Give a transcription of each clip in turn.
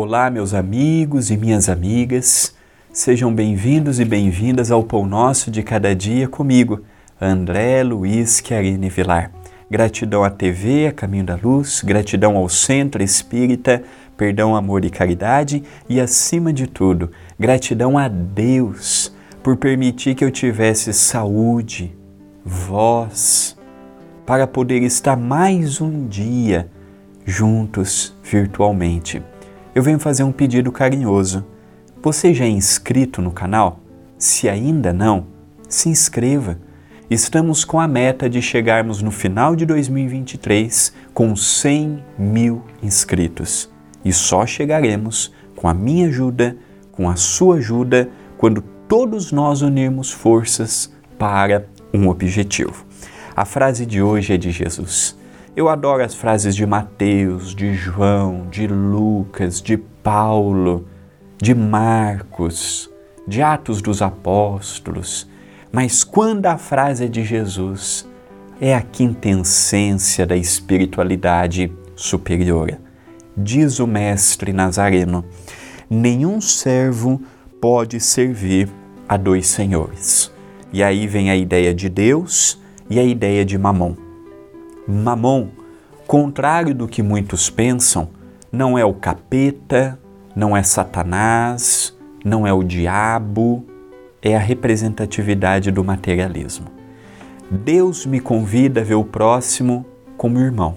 Olá, meus amigos e minhas amigas, sejam bem-vindos e bem-vindas ao Pão Nosso de Cada Dia comigo, André Luiz Chiarini Vilar. Gratidão à TV, a Caminho da Luz, gratidão ao Centro Espírita, Perdão, Amor e Caridade e, acima de tudo, gratidão a Deus por permitir que eu tivesse saúde, voz, para poder estar mais um dia juntos virtualmente eu venho fazer um pedido carinhoso. Você já é inscrito no canal? Se ainda não, se inscreva. Estamos com a meta de chegarmos no final de 2023 com 100 mil inscritos. E só chegaremos com a minha ajuda, com a sua ajuda, quando todos nós unirmos forças para um objetivo. A frase de hoje é de Jesus. Eu adoro as frases de Mateus, de João, de Lucas, de Paulo, de Marcos, de Atos dos Apóstolos, mas quando a frase é de Jesus, é a quintessência da espiritualidade superior. Diz o Mestre Nazareno: nenhum servo pode servir a dois senhores. E aí vem a ideia de Deus e a ideia de Mamon. Mamon, contrário do que muitos pensam, não é o capeta, não é Satanás, não é o diabo, é a representatividade do materialismo. Deus me convida a ver o próximo como irmão.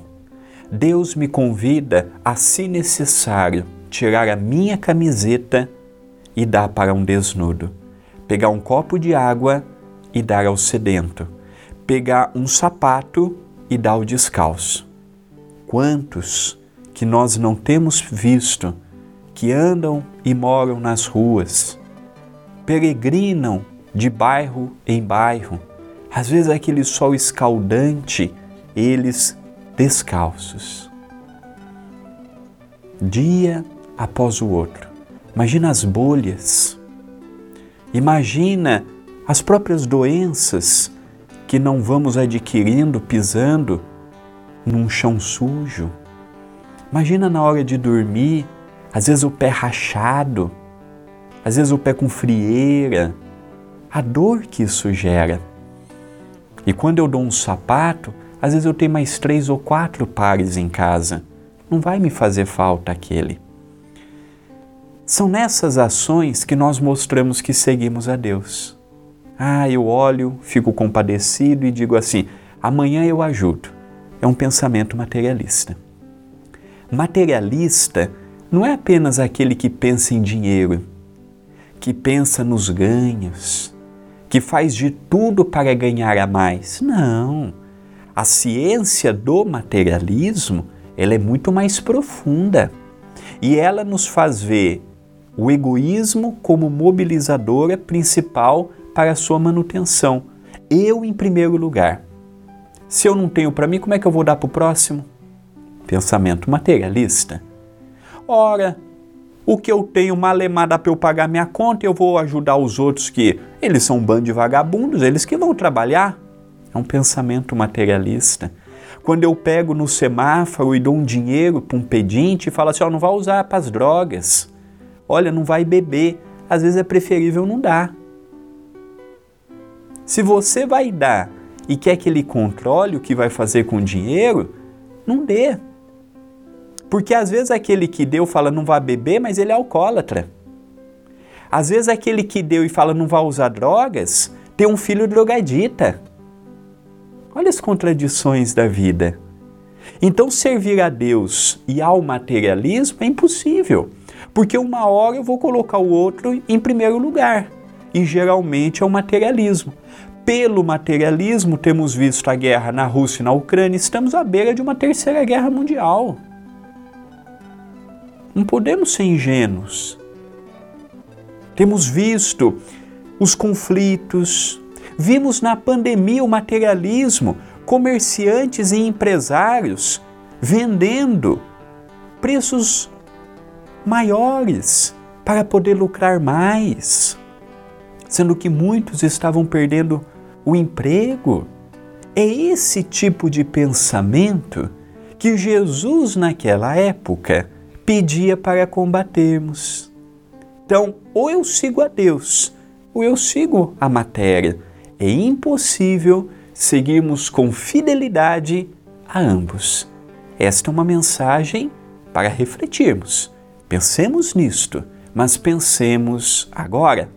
Deus me convida a, se necessário, tirar a minha camiseta e dar para um desnudo, pegar um copo de água e dar ao sedento, pegar um sapato e dá o descalço. Quantos que nós não temos visto que andam e moram nas ruas, peregrinam de bairro em bairro, às vezes aquele sol escaldante, eles descalços. Dia após o outro. Imagina as bolhas. Imagina as próprias doenças que não vamos adquirindo pisando num chão sujo. Imagina na hora de dormir, às vezes o pé rachado, às vezes o pé com frieira, a dor que isso gera. E quando eu dou um sapato, às vezes eu tenho mais três ou quatro pares em casa. Não vai me fazer falta aquele. São nessas ações que nós mostramos que seguimos a Deus. Ah, eu olho, fico compadecido e digo assim: amanhã eu ajudo. É um pensamento materialista. Materialista não é apenas aquele que pensa em dinheiro, que pensa nos ganhos, que faz de tudo para ganhar a mais. Não. A ciência do materialismo, ela é muito mais profunda. E ela nos faz ver o egoísmo como mobilizadora principal para a sua manutenção. Eu em primeiro lugar. Se eu não tenho para mim, como é que eu vou dar para o próximo? Pensamento materialista. Ora, o que eu tenho malemada para eu pagar minha conta, eu vou ajudar os outros que eles são um bando de vagabundos, eles que vão trabalhar. É um pensamento materialista. Quando eu pego no semáforo e dou um dinheiro para um pedinte e falo assim, ó, oh, não vai usar para as drogas. Olha, não vai beber. Às vezes é preferível não dar. Se você vai dar e quer que ele controle o que vai fazer com o dinheiro, não dê. Porque às vezes aquele que deu fala não vai beber, mas ele é alcoólatra. Às vezes aquele que deu e fala não vai usar drogas, tem um filho drogadita. Olha as contradições da vida. Então, servir a Deus e ao materialismo é impossível, porque uma hora eu vou colocar o outro em primeiro lugar e geralmente é o materialismo. Pelo materialismo, temos visto a guerra na Rússia e na Ucrânia, estamos à beira de uma terceira guerra mundial. Não podemos ser ingênuos. Temos visto os conflitos, vimos na pandemia o materialismo, comerciantes e empresários vendendo preços maiores para poder lucrar mais sendo que muitos estavam perdendo o emprego. É esse tipo de pensamento que Jesus, naquela época, pedia para combatermos. Então, ou eu sigo a Deus, ou eu sigo a matéria. É impossível seguirmos com fidelidade a ambos. Esta é uma mensagem para refletirmos. Pensemos nisto, mas pensemos agora.